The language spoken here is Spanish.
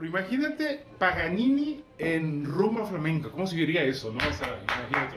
Pero imagínate Paganini en rumba flamenca. ¿Cómo se diría eso, no? O sea, imagínate.